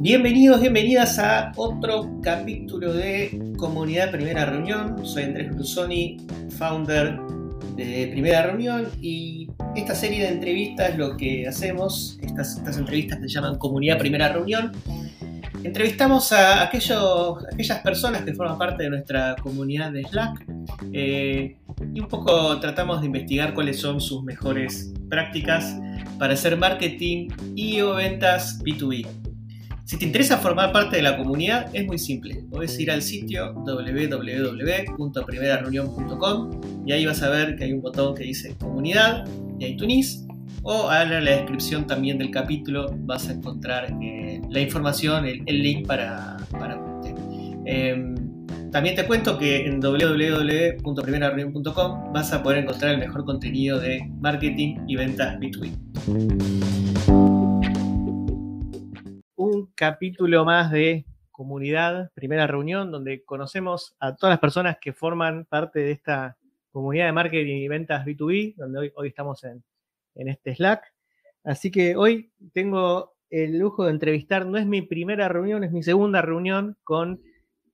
Bienvenidos, bienvenidas a otro capítulo de Comunidad Primera Reunión. Soy Andrés Brusoni, founder de Primera Reunión y esta serie de entrevistas lo que hacemos, estas entrevistas se llaman Comunidad Primera Reunión. Entrevistamos a aquellos, aquellas personas que forman parte de nuestra comunidad de Slack eh, y un poco tratamos de investigar cuáles son sus mejores prácticas para hacer marketing y o ventas B2B. Si te interesa formar parte de la comunidad, es muy simple. Puedes ir al sitio www.primerareunión.com y ahí vas a ver que hay un botón que dice comunidad y ahí tunís. O en la descripción también del capítulo vas a encontrar eh, la información, el, link para, eh, también te cuento que en www.primerareunión.com vas a poder encontrar el mejor contenido de marketing y ventas B2B un capítulo más de comunidad, primera reunión, donde conocemos a todas las personas que forman parte de esta comunidad de marketing y ventas B2B, donde hoy, estamos en, este Slack. Así que hoy tengo el lujo de entrevistar, no es mi primera reunión, es mi segunda reunión con,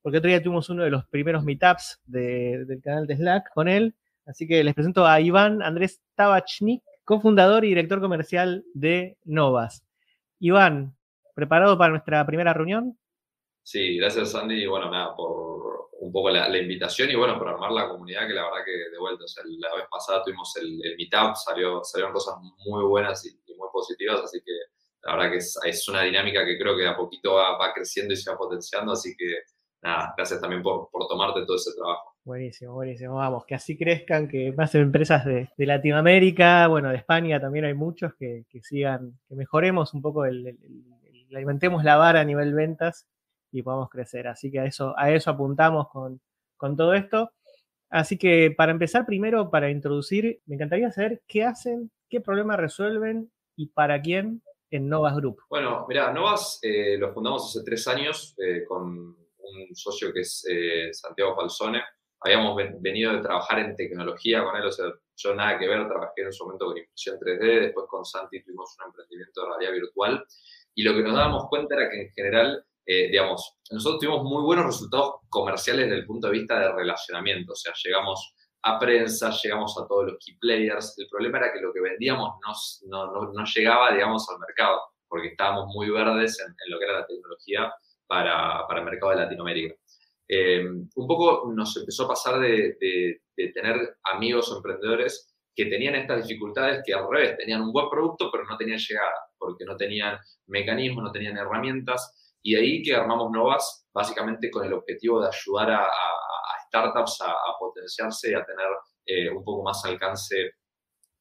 porque otro día tuvimos uno de los primeros meetups del canal de Slack con él. Así que les presento a Iván Andrés Tabachnik, cofundador y director comercial de Novas. Iván, ¿Preparado para nuestra primera reunión? Sí, gracias Sandy, y bueno, nada, por un poco la, invitación y bueno, por armar la comunidad que la verdad que de vuelta, o sea, la vez pasada tuvimos el, meetup, salió, salieron cosas muy buenas y, muy positivas, así que la verdad que es, una dinámica que creo que de a poquito va, creciendo y se va potenciando, así que nada, gracias también por, por tomarte todo ese trabajo. Buenísimo, buenísimo. Vamos, que así crezcan, que más empresas de, Latinoamérica, bueno, de España también hay muchos que, sigan, que mejoremos un poco el, alimentemos la vara a nivel ventas y podamos crecer. Así que a eso, a eso apuntamos con, todo esto. Así que para empezar, primero, para introducir, me encantaría saber qué hacen, qué problemas resuelven y para quién en Novas Group. Bueno, mira, Novas eh, lo fundamos hace tres años eh, con un socio que es eh, Santiago Falsone. Habíamos venido de trabajar en tecnología con él, o sea, yo nada que ver, trabajé en su momento con impresión 3D, después con Santi tuvimos un emprendimiento de realidad virtual y lo que nos dábamos cuenta era que en general, eh, digamos, nosotros tuvimos muy buenos resultados comerciales desde el punto de vista de relacionamiento, o sea, llegamos a prensa, llegamos a todos los key players. El problema era que lo que vendíamos no, no, no llegaba, digamos, al mercado, porque estábamos muy verdes en, lo que era la tecnología para, para el mercado de Latinoamérica. Eh, un poco nos empezó a pasar de, de, de tener amigos o emprendedores que tenían estas dificultades que al revés, tenían un buen producto pero no tenían llegada, porque no tenían mecanismos, no tenían herramientas, y de ahí que armamos Novas básicamente con el objetivo de ayudar a, startups a, potenciarse y a tener eh, un poco más alcance,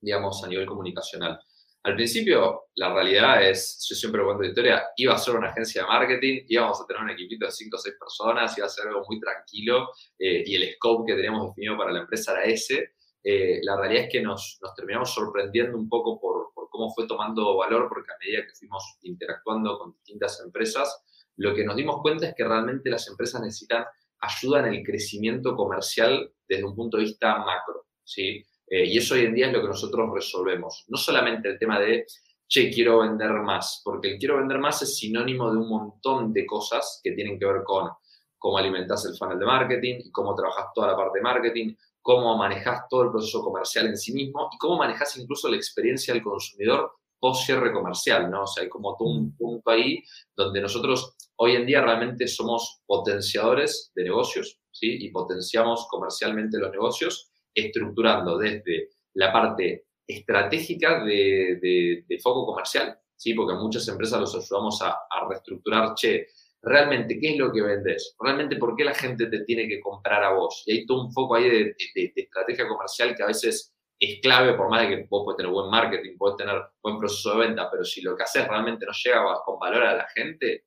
digamos, a nivel comunicacional. Al principio, la realidad es, yo siempre cuento la historia, iba a ser una agencia de marketing, íbamos a tener un equipito de 5 o 6 personas, iba a ser algo muy tranquilo eh, y el scope que teníamos definido para la empresa era ese. Eh, la realidad es que nos, nos, terminamos sorprendiendo un poco por, por, cómo fue tomando valor, porque a medida que fuimos interactuando con distintas empresas, lo que nos dimos cuenta es que realmente las empresas necesitan ayuda en el crecimiento comercial desde un punto de vista macro, ¿sí? Eh, y eso hoy en día es lo que nosotros resolvemos. No solamente el tema de, che, quiero vender más, porque el quiero vender más es sinónimo de un montón de cosas que tienen que ver con cómo alimentas el funnel de marketing y cómo trabajas toda la parte de marketing, cómo manejas todo el proceso comercial en sí mismo y cómo manejas incluso la experiencia del consumidor post cierre comercial, ¿no? O sea, hay como todo un punto ahí donde nosotros hoy en día realmente somos potenciadores de negocios, ¿sí? Y potenciamos comercialmente los negocios, estructurando desde la parte estratégica de, foco comercial, ¿sí? Porque muchas empresas los ayudamos a, a reestructurar, che, realmente qué es lo que vendes, realmente por qué la gente te tiene que comprar a vos. Y hay todo un foco ahí de, estrategia comercial que a veces es clave, por más de que vos puedes tener buen marketing, puedes tener buen proceso de venta, pero si lo que haces realmente no llega con valor a la gente,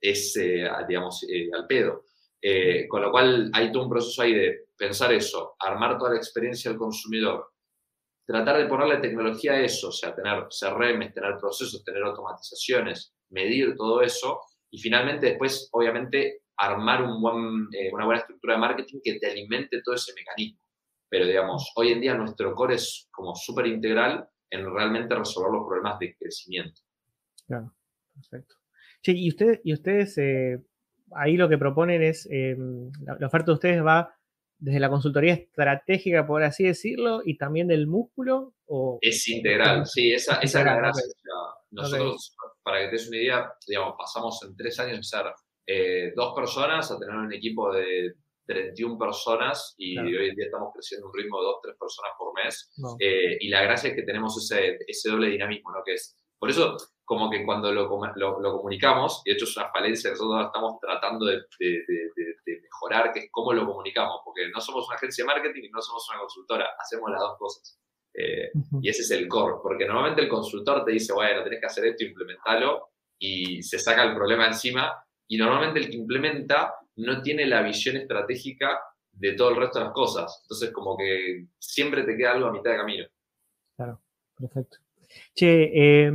es, eh, digamos, eh, al pedo. Eh, con lo cual hay todo un proceso ahí de pensar eso, armar toda la experiencia del consumidor, tratar de ponerle tecnología a eso, o sea, tener CRM, tener procesos, tener automatizaciones, medir todo eso y finalmente después, obviamente, armar un buen, una buena estructura de marketing que te alimente todo ese mecanismo. Pero digamos, hoy en día nuestro core es como súper integral en realmente resolver los problemas de crecimiento. Claro. Perfecto. Sí, y, usted, y ustedes, eh, ahí lo que proponen es, eh, la, oferta de ustedes va desde la consultoría estratégica, por así decirlo, y también del músculo. O, es integral, sí, esa, esa es la gracia. Nosotros, para que te des una idea, digamos, pasamos en tres años de ser eh, dos personas a tener un equipo de 31 personas y hoy en día estamos creciendo un ritmo de dos, tres personas por mes. y la gracia es que tenemos ese, ese doble dinamismo, ¿no? Que es, por eso como que cuando lo, lo, comunicamos, y de hecho es una falencia que nosotros estamos tratando de, mejorar, que es cómo lo comunicamos, porque no somos una agencia de marketing y no somos una consultora, hacemos las dos cosas. Eh, y ese es el core, porque normalmente el consultor te dice, bueno, tenés que hacer esto, implementalo, y se saca el problema encima, y normalmente el que implementa no tiene la visión estratégica de todo el resto de las cosas. Entonces, como que siempre te queda algo a mitad de camino. Claro, perfecto. Che, eh,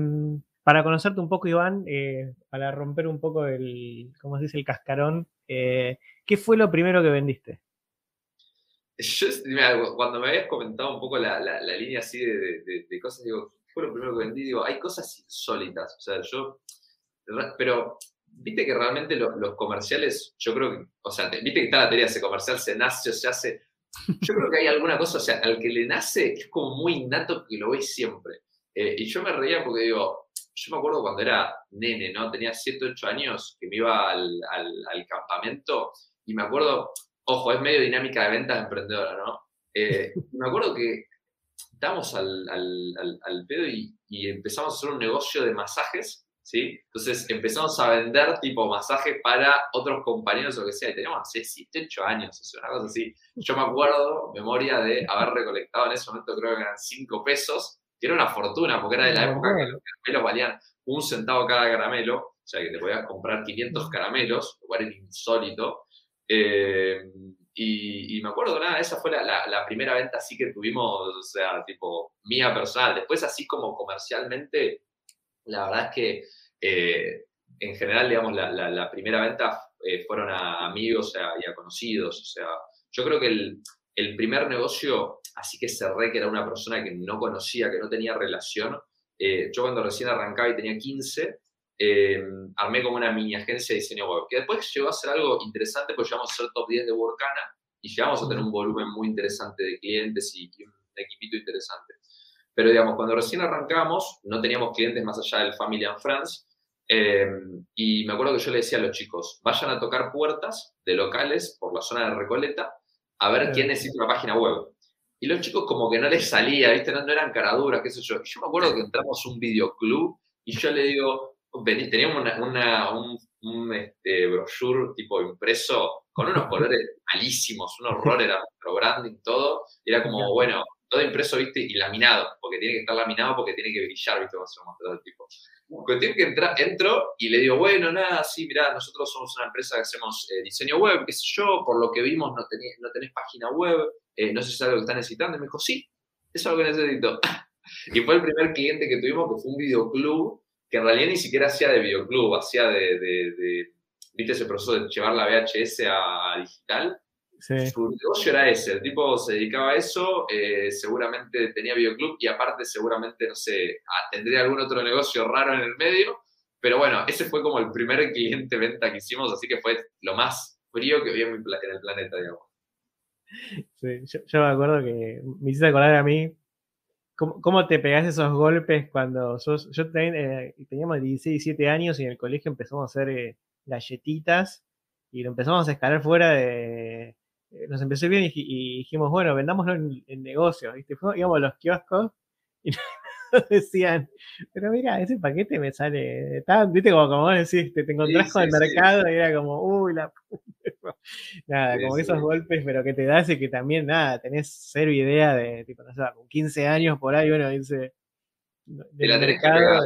para conocerte un poco, Iván, eh, para romper un poco el, ¿cómo se dice?, el cascarón, eh, ¿qué fue lo primero que vendiste? Yo, cuando me habías comentado un poco la, línea así de, cosas, digo, ¿qué fue lo primero que vendí? Digo, hay cosas insólitas. O sea, yo. Pero, viste que realmente los, comerciales, yo creo que. O sea, viste que está la teoría, ese comercial se nace o se hace. Yo creo que hay alguna cosa, o sea, al que le nace, es como muy innato que lo veis siempre. Eh, y yo me reía porque digo, yo me acuerdo cuando era nene, ¿no? Tenía 7, 8 años que me iba al, campamento y me acuerdo, ojo, es medio dinámica de ventas emprendedora, ¿no? Eh, me acuerdo que estábamos al, al, pedo y, empezamos a hacer un negocio de masajes, ¿sí? Entonces empezamos a vender tipo masajes para otros compañeros o lo que sea, y teníamos 7, 8 años, o sea, una cosa así. Yo me acuerdo, memoria de haber recolectado en ese momento, creo que eran 5 pesos, que era una fortuna, porque era de la época que los caramelos valían un centavo cada caramelo, o sea que te podías comprar 500 caramelos, lo cual era insólito. Eh, y, me acuerdo, nada, esa fue la, primera venta así que tuvimos, o sea, tipo, mía personal. Después, así como comercialmente, la verdad es que eh, en general, digamos, la, primera venta eh, fueron a amigos y a conocidos. O sea, yo creo que el, el primer negocio, así que cerré, que era una persona que no conocía, que no tenía relación. Eh, yo cuando recién arrancaba y tenía 15, eh, armé como una mini agencia de diseño web, que después llegó a ser algo interesante, porque llegamos a ser top 10 de Workana y llegamos a tener un volumen muy interesante de clientes y, un equipito interesante. Pero digamos, cuando recién arrancamos, no teníamos clientes más allá del Family and Friends, eh, y me acuerdo que yo le decía a los chicos, vayan a tocar puertas de locales por la zona de Recoleta a ver quién necesita una página web. Y los chicos como que no les salía, ¿viste? No, eran caraduras, qué sé yo. Y yo me acuerdo que entramos a un videoclub y yo le digo, teníamos una, un, un este, brochure tipo impreso con unos colores malísimos, un horror, era nuestro branding, todo. Y era como, bueno, todo impreso, ¿viste? Y laminado, porque tiene que estar laminado porque tiene que brillar, ¿viste? todo el tipo. Cuestión que entra, entro y le digo, bueno, nada, sí, mirá, nosotros somos una empresa que hacemos eh, diseño web, qué sé yo, por lo que vimos no tenés, no tenés página web, eh, no sé si es algo que estás necesitando. Y me dijo, sí, es algo que necesito. y fue el primer cliente que tuvimos que fue un videoclub, que en realidad ni siquiera hacía de videoclub, hacía de, de, de viste ese proceso de llevar la VHS a digital. Su negocio era ese, el tipo se dedicaba a eso, eh, seguramente tenía videoclub y aparte seguramente, no sé, tendría algún otro negocio raro en el medio, pero bueno, ese fue como el primer cliente venta que hicimos, así que fue lo más frío que vi en, el planeta, digamos. Sí, yo, me acuerdo que me hiciste acordar a mí cómo, te pegás esos golpes cuando sos, yo eh, teníamos 16, 17 años y en el colegio empezamos a hacer eh, galletitas y lo empezamos a escalar fuera de, nos empezó bien y, dijimos, bueno, vendámoslo en, en negocio, ¿viste? Fuimos, íbamos a los kioscos y nos decían, pero mira, ese paquete me sale tan, viste, como, como vos decís, te, encontrás con el mercado y era como, uy, la Nada, como esos golpes, pero que te das y que también, nada, tenés cero idea de, tipo, no sé, con 15 años por ahí, uno dice, te la tenés que pegar.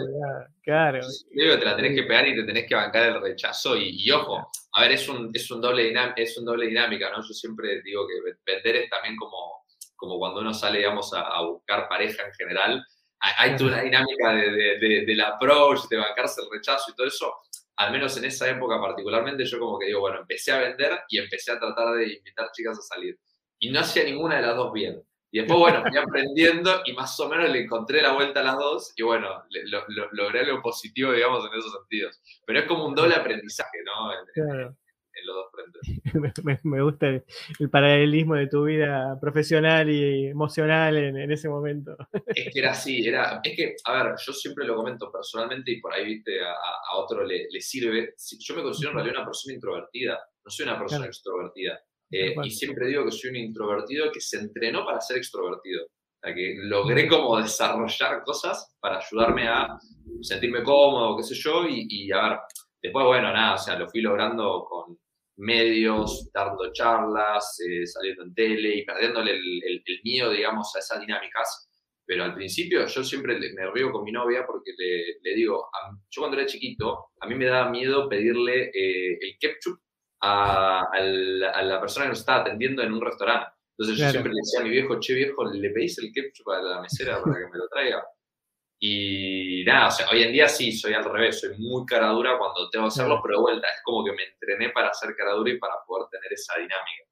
Claro. Te la tenés que pegar y te tenés que bancar el rechazo. Y, ojo, a ver, es un, es un, doble es un doble dinámica, ¿no? Yo siempre digo que vender es también como, como cuando uno sale, digamos, a, buscar pareja en general. Hay, toda una dinámica de, de, del approach, de bancarse el rechazo y todo eso. Al menos en esa época particularmente, yo como que digo, bueno, empecé a vender y empecé a tratar de invitar chicas a salir. Y no hacía ninguna de las dos bien. Y después, bueno, fui aprendiendo y más o menos le encontré la vuelta a las dos y bueno, logré lo positivo, digamos, en esos sentidos. Pero es como un doble aprendizaje, ¿no? claro en los dos frentes. me, gusta el, paralelismo de tu vida profesional y emocional en, ese momento. Es que era así, era, es que, a ver, yo siempre lo comento personalmente y por ahí, viste, a, otro le, sirve. Yo me considero en realidad una persona introvertida, no soy una persona extrovertida. Eh, y siempre digo que soy un introvertido que se entrenó para ser extrovertido. O sea, que logré como desarrollar cosas para ayudarme a sentirme cómodo, qué sé yo, y, y a ver, después, bueno, nada, o sea, lo fui logrando con, medios, dando charlas, eh, saliendo en tele y perdiéndole el, miedo, digamos, a esas dinámicas. Pero al principio yo siempre me río con mi novia porque le, digo, yo cuando era chiquito, a mí me daba miedo pedirle eh, el ketchup a, la, persona que nos estaba atendiendo en un restaurante. Entonces yo siempre le decía a mi viejo, che viejo, ¿le pedís el ketchup a la mesera para que me lo traiga? Y nada, o sea, hoy en día sí, soy al revés, soy muy cara dura cuando tengo que hacerlo, pero de vuelta, es como que me entrené para hacer cara dura y para poder tener esa dinámica.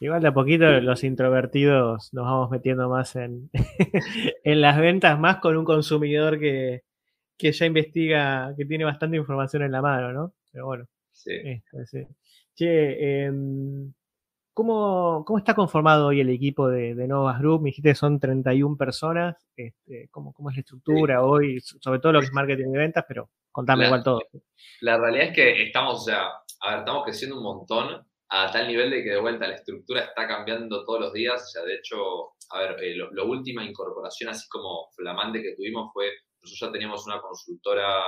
Igual de a poquito los introvertidos nos vamos metiendo más en, en las ventas, más con un consumidor que, que, ya investiga, que tiene bastante información en la mano, ¿no? Pero bueno. Sí. Sí. Che, eh, ¿Cómo, ¿Cómo, está conformado hoy el equipo de, de, Novas Group? Me dijiste que son 31 personas. Este, ¿cómo, ¿cómo, es la estructura hoy? Sobre todo lo que es marketing y ventas, pero contame igual todo. La realidad es que estamos, o sea, a ver, estamos creciendo un montón a tal nivel de que de vuelta la estructura está cambiando todos los días. O sea, de hecho, a ver, eh, la última incorporación así como flamante que tuvimos fue, nosotros ya teníamos una consultora,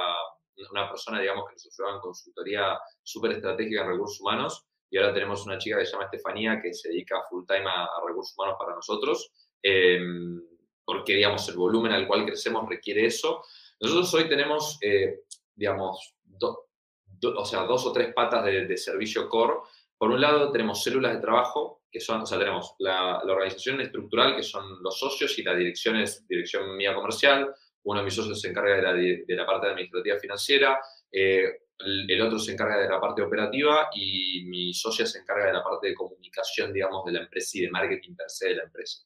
una persona, digamos, que nos ayudaba en consultoría súper estratégica en recursos humanos y ahora tenemos una chica que se llama Estefanía que se dedica full time a, recursos humanos para nosotros, em, porque, digamos, el volumen al cual crecemos requiere eso. Nosotros hoy tenemos, eh, digamos, o sea, dos o tres patas de, servicio core. Por un lado, tenemos células de trabajo, que son, o sea, tenemos la, organización estructural, que son los socios, y la dirección es dirección mía comercial. Uno de mis socios se encarga de la, de la parte administrativa financiera. Eh, el, otro se encarga de la parte operativa y mi socia se encarga de la parte de comunicación, digamos, de la empresa y de marketing per se de la empresa.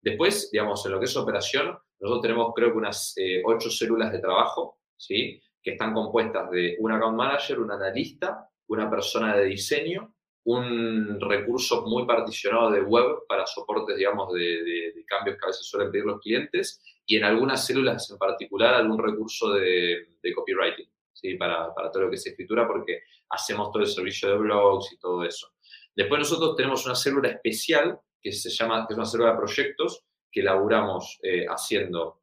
Después, digamos, en lo que es operación, nosotros tenemos creo que unas eh, ocho células de trabajo, ¿sí? Que están compuestas de un account manager, un analista, una persona de diseño, un recurso muy particionado de web para soportes, digamos, de, cambios que a veces suelen pedir los clientes y en algunas células en particular algún recurso de copywriting. ¿sí? para, todo lo que es escritura, porque hacemos todo el servicio de blogs y todo eso. Después nosotros tenemos una célula especial que se llama, que es una célula de proyectos, que elaboramos eh, haciendo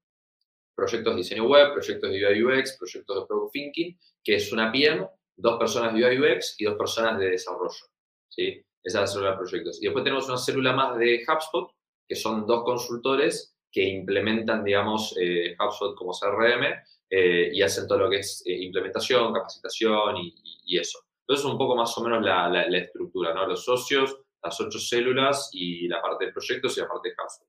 proyectos de diseño web, proyectos de UI UX, proyectos de product thinking, que es una PM, dos personas de UI UX y dos personas de desarrollo. ¿sí? Esa es la célula de proyectos. Y después tenemos una célula más de HubSpot, que son dos consultores que implementan, digamos, eh, HubSpot como CRM eh, y hacen todo lo que es eh, implementación, capacitación y, eso. Entonces, un poco más o menos la, estructura, ¿no? Los socios, las ocho células y la parte de proyectos y la parte de caso.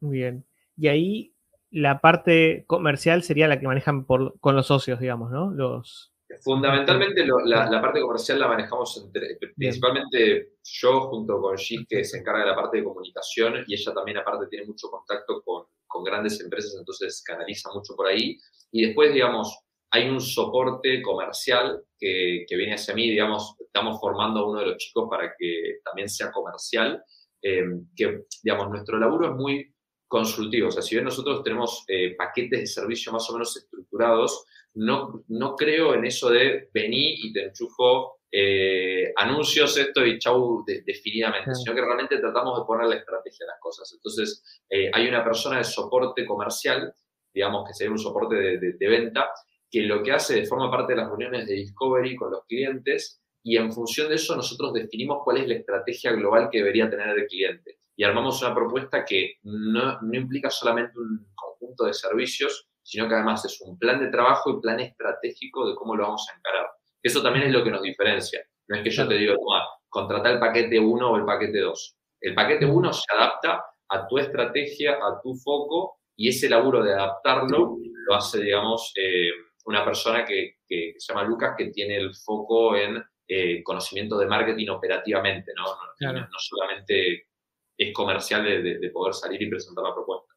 Muy bien. Y ahí la parte comercial sería la que manejan con los socios, digamos, ¿no? Los, Fundamentalmente la, parte comercial la manejamos entre, principalmente yo junto con Gis, que se encarga de la parte de comunicación y ella también aparte tiene mucho contacto con, con grandes empresas, entonces canaliza mucho por ahí. Y después, digamos, hay un soporte comercial que, que, viene hacia mí, digamos, estamos formando a uno de los chicos para que también sea comercial, eh, que, digamos, nuestro laburo es muy consultivo, o sea, si bien nosotros tenemos eh, paquetes de servicio más o menos estructurados, no, no creo en eso de vení y te enchufo eh, anuncios esto y chau definitivamente, sino que realmente tratamos de poner la estrategia a las cosas. Entonces, eh, hay una persona de soporte comercial, digamos que sería un soporte de, venta, que lo que hace de forma parte de las reuniones de discovery con los clientes y en función de eso nosotros definimos cuál es la estrategia global que debería tener el cliente. Y armamos una propuesta que no, no implica solamente un conjunto de servicios, sino que además es un plan de trabajo y plan estratégico de cómo lo vamos a encarar. Eso también es lo que nos diferencia. No es que yo te diga, toma, contrata el paquete 1 o el paquete 2. El paquete 1 se adapta a tu estrategia, a tu foco, y ese laburo de adaptarlo lo hace, digamos, eh, una persona que, se llama Lucas, que tiene el foco en eh, conocimiento de marketing operativamente, ¿no? No, no solamente es comercial de, poder salir y presentar la propuesta.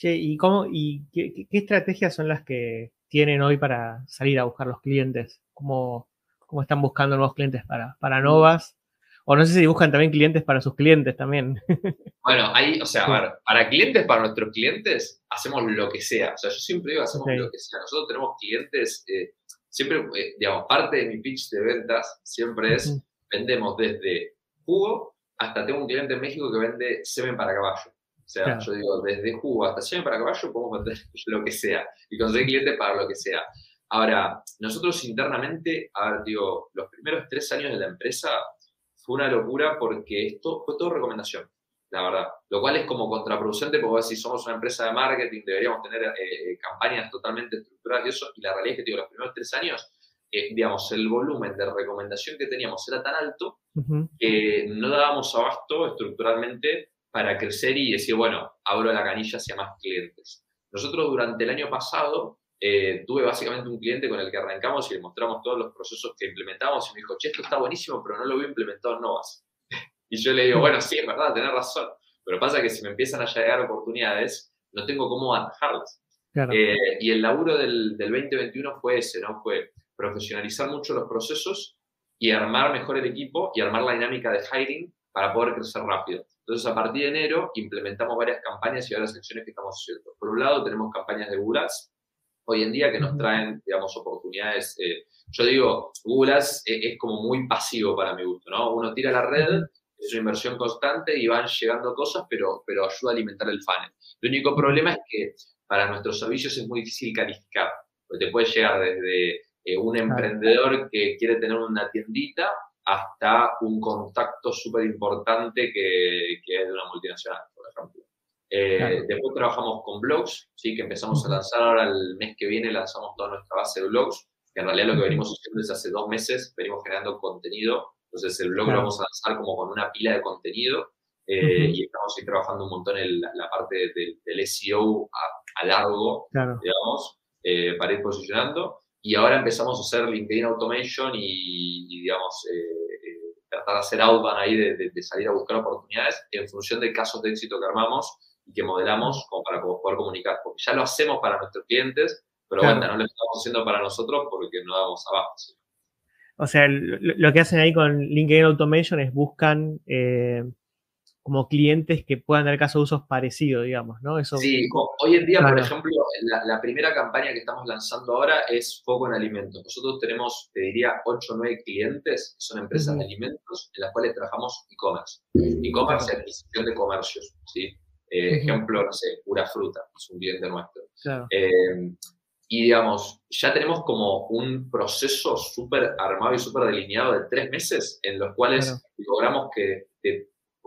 Che, ¿y cómo y qué, estrategias son las que tienen hoy para salir a buscar los clientes? ¿Cómo, cómo están buscando nuevos clientes para, para Novas? O no sé si buscan también clientes para sus clientes también. Bueno, ahí, o sea, a ver, para clientes, para nuestros clientes, hacemos lo que sea. O sea, yo siempre digo, hacemos lo que sea. Nosotros tenemos clientes, eh, siempre, eh, digamos, parte de mi pitch de ventas siempre es, vendemos desde jugo hasta tengo un cliente en México que vende semen para caballo. O sea, yo digo, desde jugo hasta semen para caballo podemos vender lo que sea y conseguir clientes para lo que sea. Ahora, nosotros internamente, a ver, digo, los primeros tres años de la empresa fue una locura porque esto fue todo recomendación, la verdad. Lo cual es como contraproducente porque si somos una empresa de marketing deberíamos tener eh, campañas totalmente estructuradas y eso. Y la realidad es que, digo, los primeros tres años, eh, digamos, el volumen de recomendación que teníamos era tan alto que no dábamos abasto estructuralmente para crecer y decir, bueno, abro la canilla hacia más clientes. Nosotros durante el año pasado eh, tuve básicamente un cliente con el que arrancamos y le mostramos todos los procesos que implementamos y me dijo, che, esto está buenísimo, pero no lo veo implementado en Novas. y yo le digo, bueno, sí, es verdad, tenés razón. Pero pasa que si me empiezan a llegar oportunidades, no tengo cómo atajarlas. Eh, y el laburo del, del 2021 fue ese, ¿no? Fue profesionalizar mucho los procesos y armar mejor el equipo y armar la dinámica de hiring para poder crecer rápido. Entonces, a partir de enero, implementamos varias campañas y varias acciones que estamos haciendo. Por un lado, tenemos campañas de Google Ads, hoy en día que nos traen, digamos, oportunidades. Eh, yo digo, Google Ads es, como muy pasivo para mi gusto, ¿no? Uno tira la red, es una inversión constante y van llegando cosas, pero, pero ayuda a alimentar el funnel. El único problema es que para nuestros servicios es muy difícil calificar, porque te puede llegar desde eh, un emprendedor que quiere tener una tiendita hasta un contacto súper importante que, que, es de una multinacional, por ejemplo. Eh, después trabajamos con blogs, ¿sí? que empezamos a lanzar ahora el mes que viene, lanzamos toda nuestra base de blogs, que en realidad lo que venimos haciendo desde hace dos meses, venimos generando contenido, entonces el blog lo vamos a lanzar como con una pila de contenido eh, y estamos ahí trabajando un montón en la, parte del SEO a, largo, digamos, para ir posicionando. Y ahora empezamos a hacer LinkedIn Automation y, digamos, eh, eh, tratar de hacer outbound ahí, de, salir a buscar oportunidades en función de casos de éxito que armamos y que modelamos como para poder comunicar. Porque ya lo hacemos para nuestros clientes, pero bueno, no lo estamos haciendo para nosotros porque no damos abajo. O sea, lo, que hacen ahí con LinkedIn Automation es buscan eh, como clientes que puedan dar caso de usos parecidos, digamos, ¿no? Eso, sí, hoy en día, por ejemplo, la, primera campaña que estamos lanzando ahora es Foco en Alimentos. Nosotros tenemos, te diría, 8 o 9 clientes que son empresas de alimentos en las cuales trabajamos e-commerce. E-commerce es adquisición de comercios, ¿sí? Eh, ejemplo, no sé, Pura Fruta, es un cliente nuestro. Eh, y digamos, ya tenemos como un proceso súper armado y súper delineado de tres meses en los cuales logramos que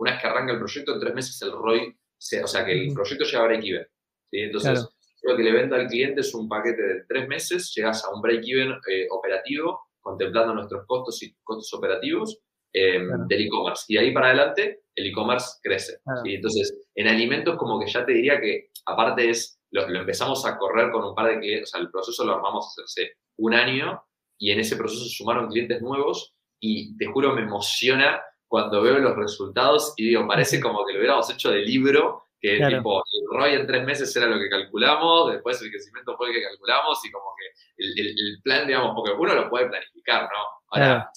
una vez que arranca el proyecto, en tres meses el ROI, o sea, que el proyecto llega a break-even. ¿sí? Entonces, lo que le vendo al cliente es un paquete de tres meses, llegas a un break-even eh, operativo, contemplando nuestros costos y costos operativos em, del e-commerce. Y de ahí para adelante, el e-commerce crece. Entonces, en alimentos, como que ya te diría que, aparte es, lo, empezamos a correr con un par de clientes, o sea, el proceso lo armamos hace un año y en ese proceso sumaron clientes nuevos y te juro, me emociona cuando veo los resultados y digo, parece como que lo hubiéramos hecho de libro, que tipo, el ROI en tres meses era lo que calculamos, después el crecimiento fue el que calculamos y como que el, plan, digamos, porque uno lo puede planificar, ¿no? Ahora,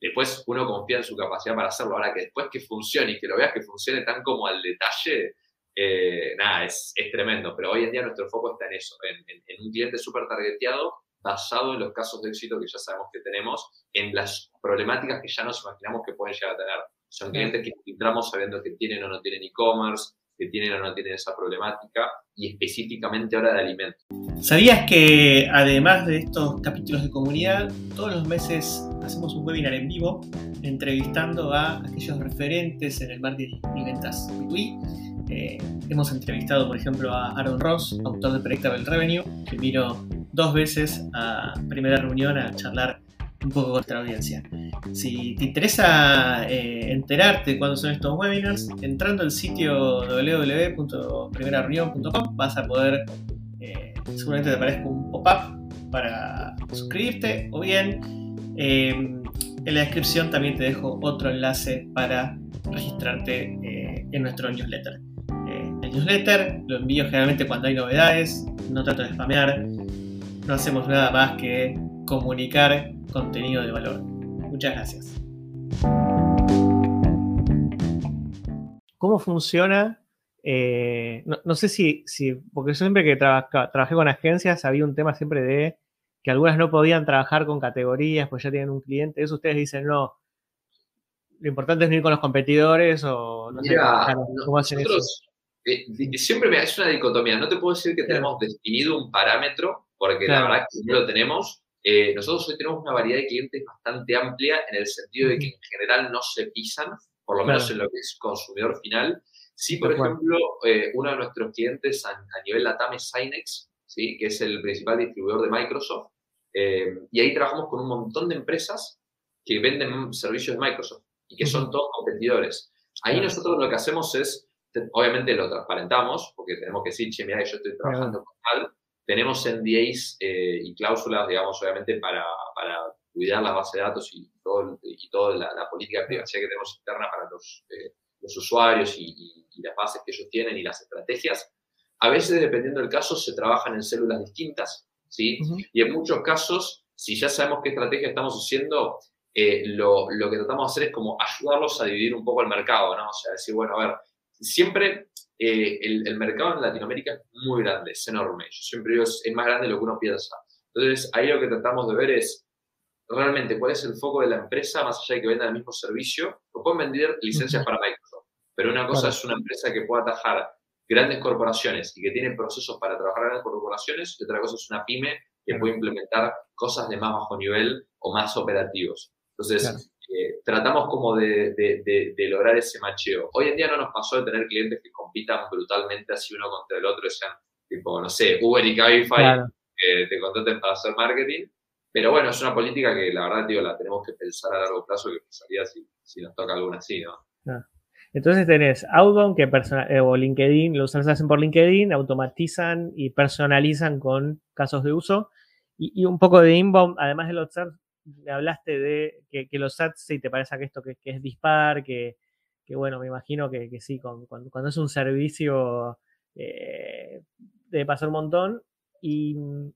después uno confía en su capacidad para hacerlo. Ahora que después que funcione y que lo veas que funcione tan como al detalle, eh, nada, es, es, tremendo. Pero hoy en día nuestro foco está en eso, en, en un cliente súper targeteado basado en los casos de éxito que ya sabemos que tenemos, en las problemáticas que ya nos imaginamos que pueden llegar a tener. Son clientes que filtramos sabiendo que tienen o no tienen e-commerce, que tienen o no tienen esa problemática y específicamente ahora de alimentos. ¿Sabías que además de estos capítulos de comunidad, todos los meses hacemos un webinar en vivo entrevistando a aquellos referentes en el marketing y ventas B2B? Eh, hemos entrevistado, por ejemplo, a Aaron Ross, autor de Predictable Revenue, que vino dos veces a primera reunión a charlar un poco con nuestra audiencia. Si te interesa eh, enterarte de cuándo son estos webinars, entrando al sitio www.primerareunión.com vas a poder, eh, seguramente te aparezca un pop-up para suscribirte o bien em, en la descripción también te dejo otro enlace para registrarte eh, en nuestro newsletter. Eh, el newsletter lo envío generalmente cuando hay novedades, no trato de spamear, no hacemos nada más que comunicar contenido de valor. Muchas gracias. ¿Cómo funciona? Eh, no, sé si, si, porque siempre que trabajé con agencias había un tema siempre de que algunas no podían trabajar con categorías, pues ya tienen un cliente. Eso ustedes dicen, no, lo importante es no ir con los competidores o no sé cómo hacen eso. Eh, siempre me es una dicotomía. No te puedo decir que tenemos definido un parámetro, porque la verdad que no lo tenemos. Eh, nosotros hoy tenemos una variedad de clientes bastante amplia en el sentido de que en general no se pisan, por lo menos en lo que es consumidor final. Sí, por ejemplo, eh, uno de nuestros clientes a, nivel LATAM es Synex, ¿sí? que es el principal distribuidor de Microsoft. y ahí trabajamos con un montón de empresas que venden servicios de Microsoft y que son todos competidores. Ahí nosotros lo que hacemos es, obviamente lo transparentamos, porque tenemos que decir, che, mira, yo estoy trabajando con tal. Tenemos NDAs eh, y cláusulas, digamos, obviamente, para, para, cuidar la base de datos y, todo, y toda la, política de privacidad que tenemos interna para los, eh, los usuarios y, las bases que ellos tienen y las estrategias. A veces, dependiendo del caso, se trabajan en células distintas, ¿sí? Y en muchos casos, si ya sabemos qué estrategia estamos haciendo, eh, lo, lo, que tratamos de hacer es como ayudarlos a dividir un poco el mercado, ¿no? O sea, decir, bueno, a ver, siempre eh, el, el, mercado en Latinoamérica es muy grande, es enorme. Yo siempre digo, es, más grande de lo que uno piensa. Entonces, ahí lo que tratamos de ver es realmente cuál es el foco de la empresa, más allá de que venda el mismo servicio, o pueden vender licencias para Microsoft. Pero una cosa es una empresa que pueda atajar grandes corporaciones y que tiene procesos para trabajar en grandes corporaciones, y otra cosa es una pyme que puede implementar cosas de más bajo nivel o más operativos. Entonces, eh, tratamos como de, de, lograr ese macheo. Hoy en día no nos pasó de tener clientes que compitan brutalmente así uno contra el otro, sean tipo, no sé, Uber y Cabify, que te contraten para hacer marketing. Pero bueno, es una política que la verdad, tío, la tenemos que pensar a largo plazo, que pensaría si, si nos toca alguna así, ¿no? Entonces tenés Outbound que eh, o LinkedIn, los hacen por LinkedIn, automatizan y personalizan con casos de uso. Y, y un poco de inbound, además de los me hablaste de que, los ads, si te parece que esto que, es dispar, que, bueno, me imagino que, sí, cuando, es un servicio eh, debe pasar un montón. Y mm,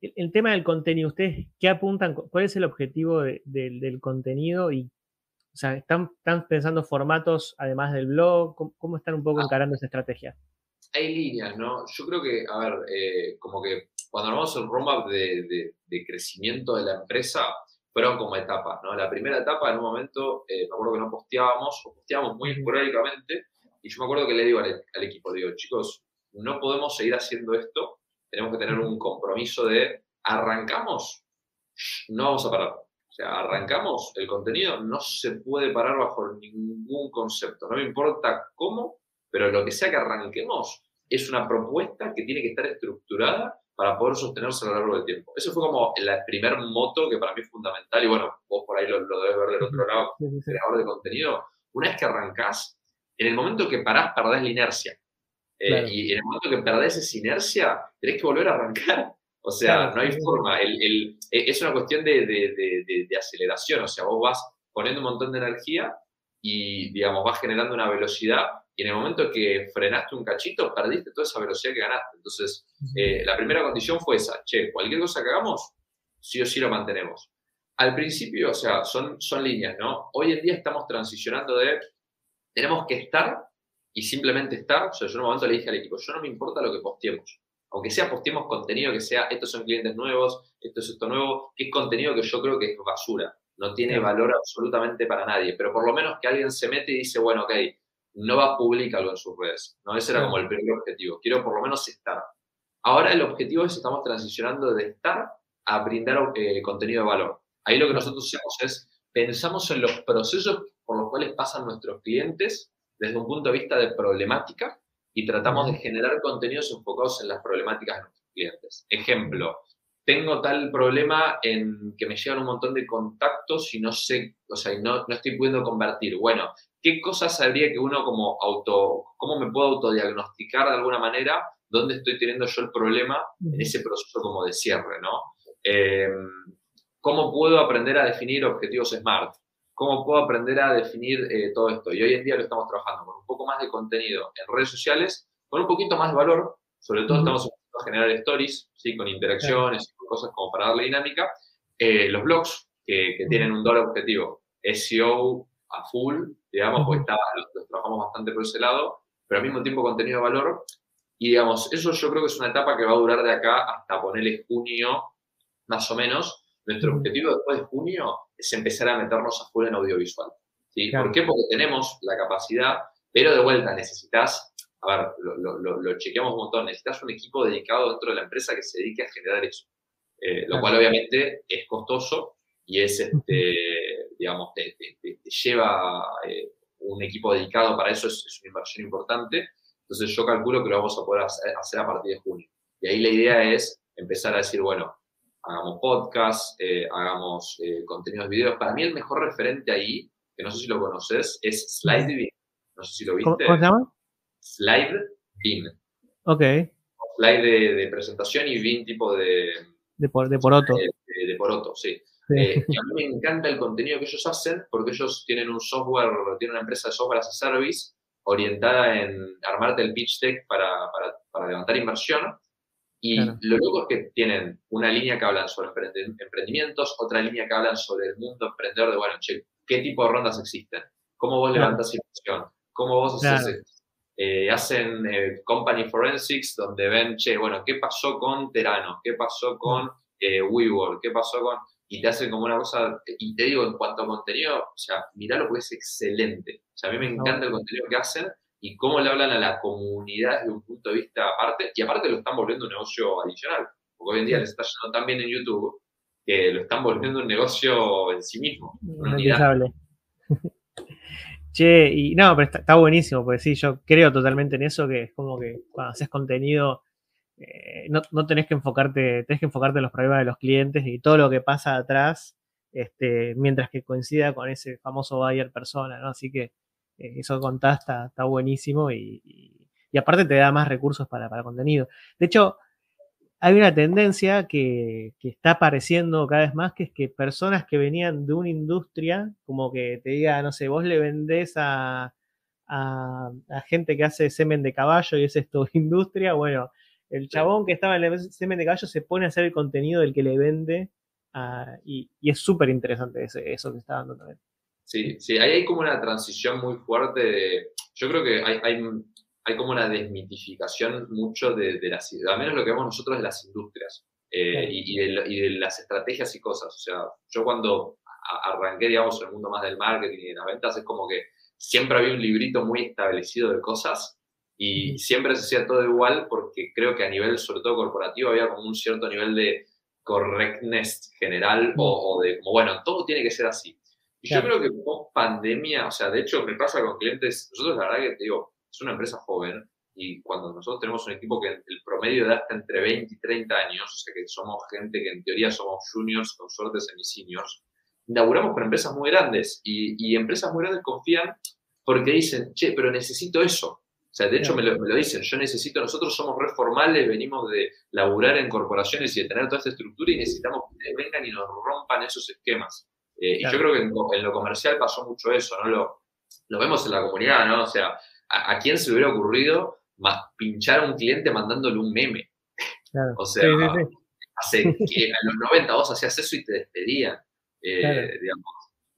el, tema del contenido, ¿ustedes qué apuntan? ¿Cuál es el objetivo del contenido? Y, o sea, ¿están, ¿están, pensando formatos además del blog? ¿Cómo, están un poco ah. encarando esa estrategia? Hay líneas, ¿no? Yo creo que, a ver, eh, como que cuando armamos el roadmap de, de, crecimiento de la empresa, fueron como etapas, ¿no? La primera etapa, en un momento, eh, me acuerdo que no posteábamos, o posteábamos muy esporádicamente, y yo me acuerdo que le digo al, equipo, digo, chicos, no podemos seguir haciendo esto, tenemos que tener un compromiso de, arrancamos, no vamos a parar. O sea, arrancamos, el contenido no se puede parar bajo ningún concepto, no me importa cómo, pero lo que sea que arranquemos es una propuesta que tiene que estar estructurada para poder sostenerse a lo largo del tiempo. Eso fue como el primer moto que para mí es fundamental y bueno, vos por ahí lo, debes ver del otro lado, creador de contenido. Una vez que arrancás, en el momento que parás, perdés la inercia. Eh, y en el momento que perdés esa inercia, tenés que volver a arrancar. O sea, no hay forma. El, el, e, es una cuestión de, de, de, de, aceleración. O sea, vos vas poniendo un montón de energía y, digamos, vas generando una velocidad y en el momento que frenaste un cachito, perdiste toda esa velocidad que ganaste. Entonces, eh, la primera condición fue esa, che, cualquier cosa que hagamos, sí o sí lo mantenemos. Al principio, o sea, son, son líneas, ¿no? Hoy en día estamos transicionando de, tenemos que estar y simplemente estar. O sea, yo en un momento le dije al equipo, yo no me importa lo que posteemos. Aunque sea posteemos contenido que sea, estos son clientes nuevos, esto es esto nuevo, que es contenido que yo creo que es basura. No tiene valor absolutamente para nadie. Pero por lo menos que alguien se mete y dice, bueno, ok, no va a publicar algo en sus redes. ¿no? Ese era como el primer objetivo. Quiero por lo menos estar. Ahora el objetivo es, estamos transicionando de estar a brindar eh, contenido de valor. Ahí lo que nosotros hacemos es, pensamos en los procesos por los cuales pasan nuestros clientes desde un punto de vista de problemática y tratamos de generar contenidos enfocados en las problemáticas de nuestros clientes. Ejemplo, tengo tal problema en que me llegan un montón de contactos y no sé, o sea, no, no estoy pudiendo convertir. Bueno, ¿qué cosas habría que uno como auto, cómo me puedo autodiagnosticar de alguna manera dónde estoy teniendo yo el problema en ese proceso como de cierre, ¿no? Em, ¿Cómo puedo aprender a definir objetivos SMART? ¿cómo puedo aprender a definir eh, todo esto? Y hoy en día lo estamos trabajando con un poco más de contenido en redes sociales, con un poquito más de valor, sobre todo estamos a generar stories, ¿sí? con interacciones y cosas como para darle dinámica. Eh, los blogs, que, tienen un doble objetivo, SEO a full, digamos, porque está, los, trabajamos bastante por ese lado, pero al mismo tiempo contenido de valor. Y digamos, eso yo creo que es una etapa que va a durar de acá hasta ponerle junio, más o menos. Nuestro objetivo después de junio es empezar a meternos a full en audiovisual. ¿sí? ¿Por qué? Porque tenemos la capacidad, pero de vuelta necesitas, a ver, lo, lo, chequeamos un montón, necesitas un equipo dedicado dentro de la empresa que se dedique a generar eso. Eh, lo cual obviamente es costoso y es, este, digamos, te, lleva eh, un equipo dedicado para eso, es, una inversión importante. Entonces yo calculo que lo vamos a poder hacer, a partir de junio. Y ahí la idea es empezar a decir, bueno, hagamos podcast, eh, hagamos eh, contenidos de videos. Para mí el mejor referente ahí, que no sé si lo conoces, es SlideBeam. No sé si lo viste. ¿Cómo se llama? SlideBeam. Ok. Slide de, presentación y Beam tipo de... De, por, de poroto. De, de poroto, sí. Eh, y a mí me encanta el contenido que ellos hacen porque ellos tienen un software, tienen una empresa de software as a service orientada en armarte el pitch deck para, para, para levantar inversión. Y lo loco es que tienen una línea que hablan sobre emprendimientos, otra línea que hablan sobre el mundo emprendedor de, bueno, che, ¿qué tipo de rondas existen? ¿Cómo vos levantas inversión? ¿Cómo vos haces eh, hacen eh, company forensics donde ven, che, bueno, ¿qué pasó con Terano? ¿Qué pasó con eh, WeWork? ¿Qué pasó con...? Y te hacen como una cosa, y te digo, en cuanto a contenido, o sea, miralo porque es excelente. O sea, a mí me encanta el contenido que hacen y cómo le hablan a la comunidad desde un punto de vista aparte, y aparte lo están volviendo un negocio adicional, porque hoy en día les está yendo tan bien en YouTube que lo están volviendo un negocio en sí mismo. che, y no, pero está, está, buenísimo, porque sí, yo creo totalmente en eso, que es como que cuando haces contenido eh, no, no, tenés que enfocarte, tenés que enfocarte en los problemas de los clientes y todo lo que pasa atrás, este, mientras que coincida con ese famoso buyer persona, ¿no? Así que eh, eso contás está, está buenísimo y, y, aparte te da más recursos para, para, contenido. De hecho, hay una tendencia que, que, está apareciendo cada vez más, que es que personas que venían de una industria, como que te diga, no sé, vos le vendés a, a gente que hace semen de caballo y es esto industria, bueno, el chabón que estaba en el semen de caballo se pone a hacer el contenido del que le vende ah, y, es súper interesante eso que está dando también. Sí, sí, ahí hay como una transición muy fuerte de, yo creo que hay, hay, hay como una desmitificación mucho de, de las, al menos lo que vemos nosotros de las industrias eh, y, y, de, las estrategias y cosas. O sea, yo cuando arranqué, digamos, en el mundo más del marketing y de las ventas, es como que siempre había un librito muy establecido de cosas y siempre se hacía todo igual porque creo que a nivel, sobre todo corporativo, había como un cierto nivel de correctness general o, de como, bueno, todo tiene que ser así. Y yo creo que post pandemia, o sea, de hecho me pasa con clientes, nosotros la verdad que te digo, es una empresa joven y cuando nosotros tenemos un equipo que el promedio de edad está entre 20 y 30 años, o sea que somos gente que en teoría somos juniors con suerte semi-seniors, inauguramos con empresas muy grandes y, y empresas muy grandes confían porque dicen, che, pero necesito eso. O sea, de hecho me lo, dicen, yo necesito, nosotros somos reformales, venimos de laburar en corporaciones y de tener toda esta estructura y necesitamos que vengan y nos rompan esos esquemas. Eh, y yo creo que en, lo comercial pasó mucho eso, ¿no? Lo, lo vemos en la comunidad, ¿no? O sea, ¿a, quién se le hubiera ocurrido pinchar a un cliente mandándole un meme? o sea, hace que en los 90 vos hacías eso y te despedían. Eh, digamos,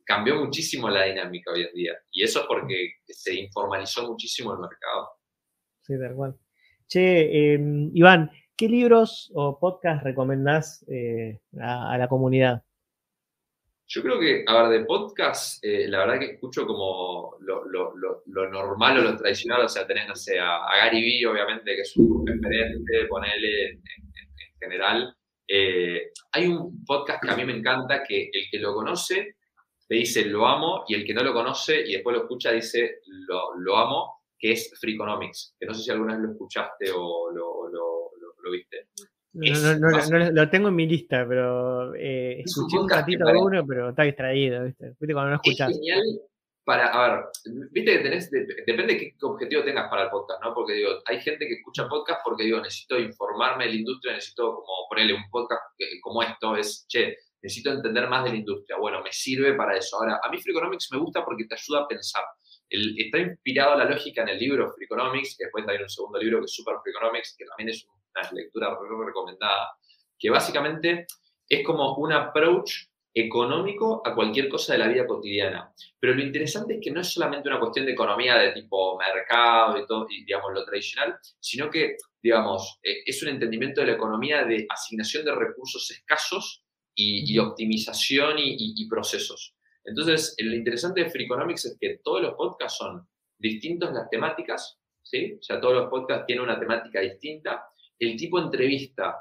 cambió muchísimo la dinámica hoy en día. Y eso es porque se informalizó muchísimo el mercado. Sí, tal cual. Che, em, Iván, ¿qué libros o podcasts recomendás eh, a, la comunidad? Yo creo que, a ver, de podcast, eh, la verdad que escucho como lo, normal o lo tradicional, o sea, tenés, no sé, a, Gary Vee, obviamente, que es un referente, ponele en, general. Eh, hay un podcast que a mí me encanta, que el que lo conoce te dice lo amo y el que no lo conoce y después lo escucha dice lo, lo amo, que es Freakonomics, que no sé si alguna vez lo escuchaste o lo, lo, lo viste. No, no, lo tengo en mi lista, pero eh, escuché un ratito de uno, pero está distraído, ¿viste? ¿Viste cuando no escuchás? Es genial para, a ver, viste que tenés, depende de qué objetivo tengas para el podcast, ¿no? Porque digo, hay gente que escucha podcast porque digo, necesito informarme de la industria, necesito como ponerle un podcast como esto, es, che, necesito entender más de la industria. Bueno, me sirve para eso. Ahora, a mí Freakonomics me gusta porque te ayuda a pensar. está inspirado la lógica en el libro Freakonomics, que después hay un segundo libro que es Super Freakonomics, que también es una lectura recomendada, que básicamente es como un approach económico a cualquier cosa de la vida cotidiana. Pero lo interesante es que no es solamente una cuestión de economía de tipo mercado y todo, y, digamos, lo tradicional, sino que, digamos, eh, es un entendimiento de la economía de asignación de recursos escasos y, optimización y, procesos. Entonces, lo interesante de Freakonomics es que todos los podcasts son distintos las temáticas, ¿sí? O sea, todos los podcasts tienen una temática distinta. El tipo entrevista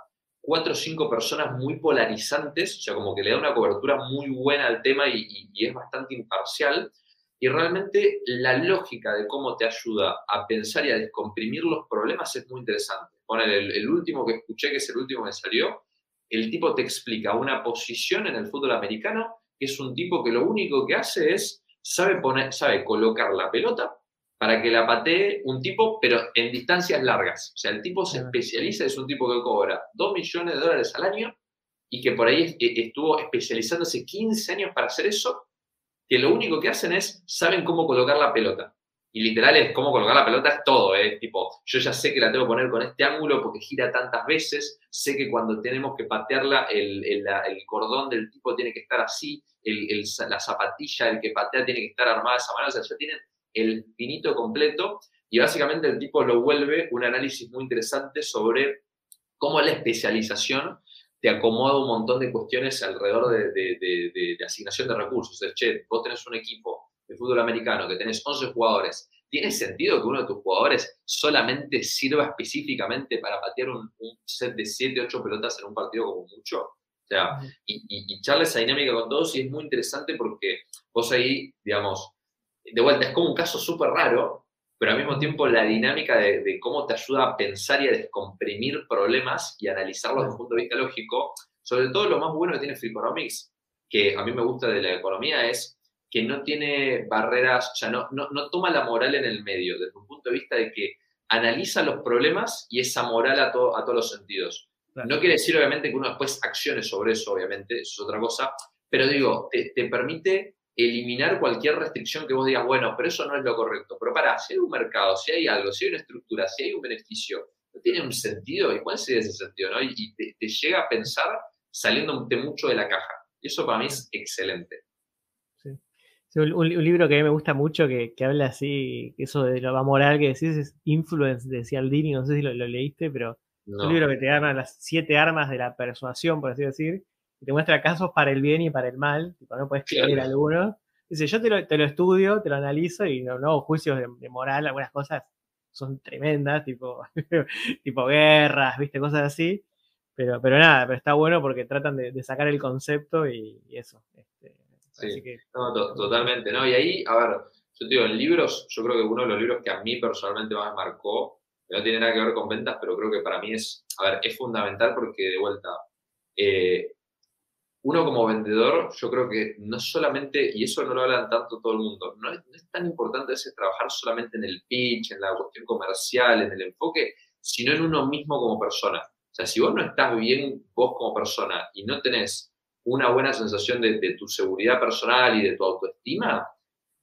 cuatro o cinco personas muy polarizantes, o sea, como que le da una cobertura muy buena al tema y, es bastante imparcial. Y realmente la lógica de cómo te ayuda a pensar y a descomprimir los problemas es muy interesante. Poner el, último que escuché, que es el último que salió, el tipo te explica una posición en el fútbol americano, que es un tipo que lo único que hace es, sabe, poner, sabe colocar la pelota para que la patee un tipo, pero en distancias largas. O sea, el tipo se especializa, es un tipo que cobra 2 millones de dólares al año y que por ahí e, estuvo especializándose 15 años para hacer eso, que lo único que hacen es, saben cómo colocar la pelota. Y literal es cómo colocar la pelota es todo, ¿eh? Tipo, yo ya sé que la tengo que poner con este ángulo porque gira tantas veces, sé que cuando tenemos que patearla, el, el, cordón del tipo tiene que estar así, el, la zapatilla, el que patea tiene que estar armada de esa manera, o sea, ya tienen el finito completo y básicamente el tipo lo vuelve un análisis muy interesante sobre cómo la especialización te acomoda un montón de cuestiones alrededor de, asignación de recursos. Es, che, vos tenés un equipo de fútbol americano que tenés 11 jugadores, ¿tiene sentido que uno de tus jugadores solamente sirva específicamente para patear un, set de 7, 8 pelotas en un partido como mucho? O sea, y, y, echarle esa dinámica con todos y es muy interesante porque vos ahí, digamos, de vuelta, es como un caso súper raro, pero al mismo tiempo la dinámica de, cómo te ayuda a pensar y a descomprimir problemas y analizarlos desde un punto de vista lógico, sobre todo lo más bueno que tiene Freakonomics, que a mí me gusta de la economía, es que no tiene barreras, o sea, no, no, toma la moral en el medio, desde un punto de vista de que analiza los problemas y esa moral a, a todos los sentidos. No quiere decir, obviamente, que uno después accione sobre eso, obviamente, eso es otra cosa, pero digo, te, te permite eliminar cualquier restricción que vos digas, bueno, pero eso no es lo correcto. Pero para, si hay un mercado, si hay algo, si hay una estructura, si hay un beneficio, ¿no tiene un sentido? ¿Y cuál sería ese sentido? ¿no? Y, te, llega a pensar saliéndote mucho de la caja. Y eso para mí es excelente. Sí. un, libro que a mí me gusta mucho, que, habla así, eso de lo moral que decís, es Influence de Cialdini, no sé si lo, leíste, pero es un libro que te da las siete armas de la persuasión, por así decir, te muestra casos para el bien y para el mal, tipo, no puedes creer alguno. Dice, yo te lo, te lo, estudio, te lo analizo y no, no juicios de, moral, algunas cosas son tremendas, tipo, tipo guerras, viste, cosas así. Pero, pero nada, pero está bueno porque tratan de, sacar el concepto y, eso. Este, sí, no, totalmente, ¿no? Y ahí, a ver, yo te digo, en libros, yo creo que uno de los libros que a mí personalmente más marcó, no tiene nada que ver con ventas, pero creo que para mí es, a ver, es fundamental porque de vuelta, eh, uno como vendedor, yo creo que no solamente, y eso no lo hablan tanto todo el mundo, no es, tan importante ese trabajar solamente en el pitch, en la cuestión comercial, en el enfoque, sino en uno mismo como persona. O sea, si vos no estás bien vos como persona y no tenés una buena sensación de, tu seguridad personal y de tu autoestima,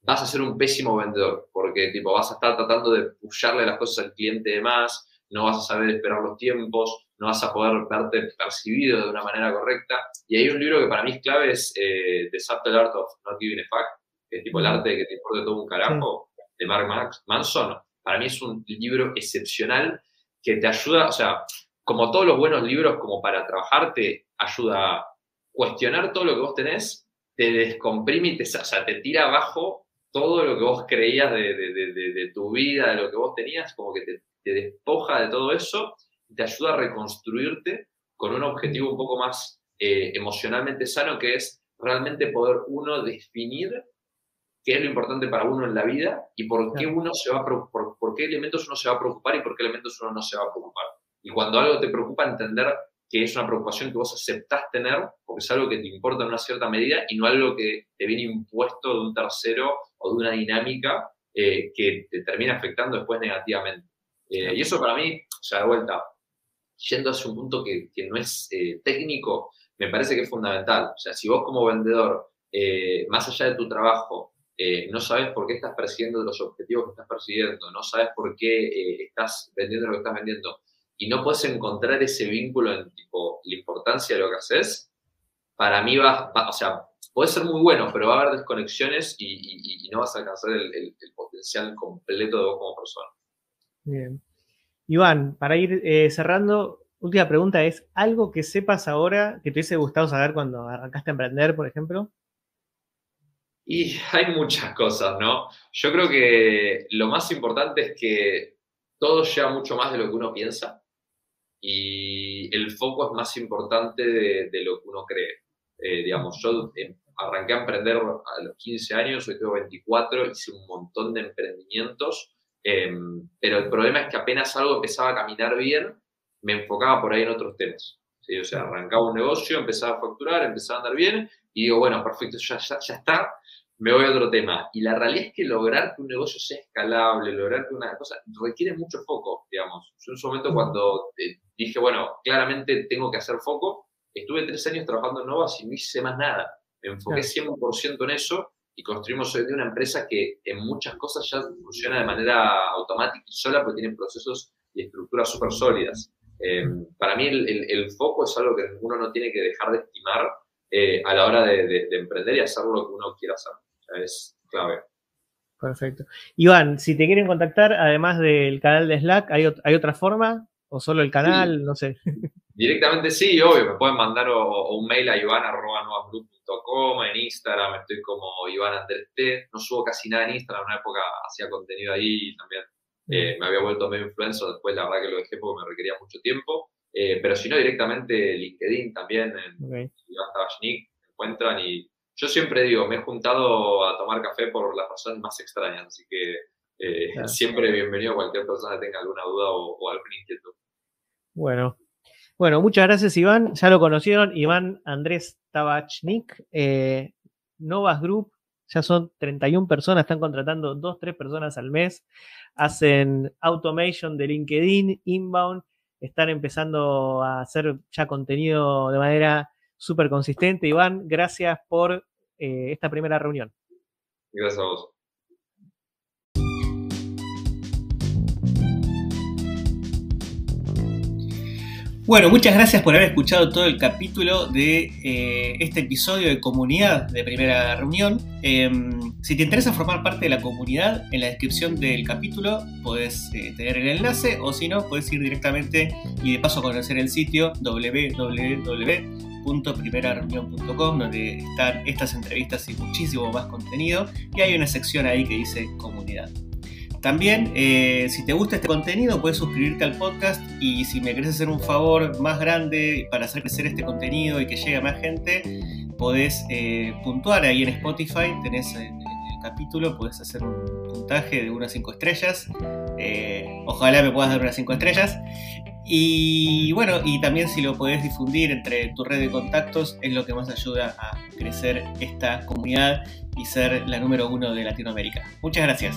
vas a ser un pésimo vendedor, porque tipo, vas a estar tratando de pusharle las cosas al cliente de más, no vas a saber esperar los tiempos, no vas a poder verte percibido de una manera correcta. Y hay un libro que para mí es clave, es eh, The Subtle Art of Not Giving a Fuck, que es tipo el arte de que te importe todo un carajo, de Mark Manson. Para mí es un libro excepcional que te ayuda, o sea, como todos los buenos libros, como para trabajar, te ayuda a cuestionar todo lo que vos tenés, te descomprime y te, o sea, te tira abajo todo lo que vos creías de, de, de, tu vida, de lo que vos tenías, como que te, te despoja de todo eso te ayuda a reconstruirte con un objetivo un poco más eh, emocionalmente sano, que es realmente poder uno definir qué es lo importante para uno en la vida y por qué uno se va a por, por qué elementos uno se va a preocupar y por qué elementos uno no se va a preocupar. Y cuando algo te preocupa, entender que es una preocupación que vos aceptás tener, porque es algo que te importa en una cierta medida y no algo que te viene impuesto de un tercero o de una dinámica eh, que te termina afectando después negativamente. Eh, y eso para mí, o sea, de vuelta, yendo hacia un punto que, no es eh, técnico, me parece que es fundamental. O sea, si vos como vendedor, eh, más allá de tu trabajo, eh, no sabes por qué estás persiguiendo los objetivos que estás persiguiendo, no sabes por qué eh, estás vendiendo lo que estás vendiendo y no puedes encontrar ese vínculo en tipo la importancia de lo que haces, para mí va, o sea, puede ser muy bueno, pero va a haber desconexiones y, no vas a alcanzar el, potencial completo de vos como persona. Bien. Iván, para ir cerrando, última pregunta es, ¿algo que sepas ahora que te hubiese gustado saber cuando arrancaste a emprender, por ejemplo? Y hay muchas cosas, ¿no? Yo creo que lo más importante es que todo lleva mucho más de lo que uno piensa y el foco es más importante de, lo que uno cree. Eh, digamos, yo em, arranqué a emprender a los 15 años, hoy tengo 24, hice un montón de emprendimientos, em, pero el problema es que apenas algo empezaba a caminar bien, me enfocaba por ahí en otros temas. ¿sí? O sea, arrancaba un negocio, empezaba a facturar, empezaba a andar bien y digo, bueno, perfecto, ya, ya, ya está, me voy a otro tema. Y la realidad es que lograr que un negocio sea escalable, lograr que una cosa, requiere mucho foco, digamos. Yo en su momento cuando eh, dije, bueno, claramente tengo que hacer foco, estuve tres años trabajando en Novas y no hice más nada. Me enfoqué 100% en eso y construimos hoy día una empresa que en muchas cosas ya funciona de manera automática y sola porque tiene procesos y estructuras súper sólidas. Eh, para mí el, foco es algo que uno no tiene que dejar de estimar eh, a la hora de, emprender y hacer lo que uno quiera hacer. Es clave. Perfecto. Iván, si te quieren contactar, además del canal de Slack, ¿hay, otra forma? ¿O solo el canal? No sé. Directamente sí, obvio. Me pueden mandar un mail a iván.novasgroup.com, en Instagram estoy como Iván Andrés T. No subo casi nada en Instagram, en una época hacía contenido ahí y también eh, me había vuelto medio influencer, después la verdad que lo dejé porque me requería mucho tiempo. Eh, pero si no, directamente LinkedIn también, en okay. me encuentran y yo siempre digo, me he juntado a tomar café por las razones más extrañas, así que eh, siempre bienvenido a cualquier persona que tenga alguna duda o, o alguna inquietud. Bueno, bueno, muchas gracias Iván, ya lo conocieron, Iván Andrés Tabachnik, Novas Group, ya son 31 personas, están contratando 2, 3 personas al mes, hacen automation de LinkedIn, inbound, están empezando a hacer ya contenido de manera súper consistente. Iván, gracias por eh, esta primera reunión. Gracias a vos. Bueno, muchas gracias por haber escuchado todo el capítulo de eh, este episodio de comunidad de primera reunión. Em, si te interesa formar parte de la comunidad, en la descripción del capítulo puedes eh, tener el enlace o si no, puedes ir directamente y de paso conocer el sitio www.primerareunión.com donde están estas entrevistas y muchísimo más contenido y hay una sección ahí que dice comunidad. También, eh, si te gusta este contenido, puedes suscribirte al podcast y si me querés hacer un favor más grande para hacer crecer este contenido y que llegue a más gente, podés eh, puntuar ahí en Spotify, tenés en, el capítulo, podés hacer un puntaje de unas 5 estrellas. Eh, ojalá me puedas dar unas 5 estrellas. Y bueno, y también si lo podés difundir entre tu red de contactos, es lo que más ayuda a crecer esta comunidad y ser la número uno de Latinoamérica. Muchas gracias.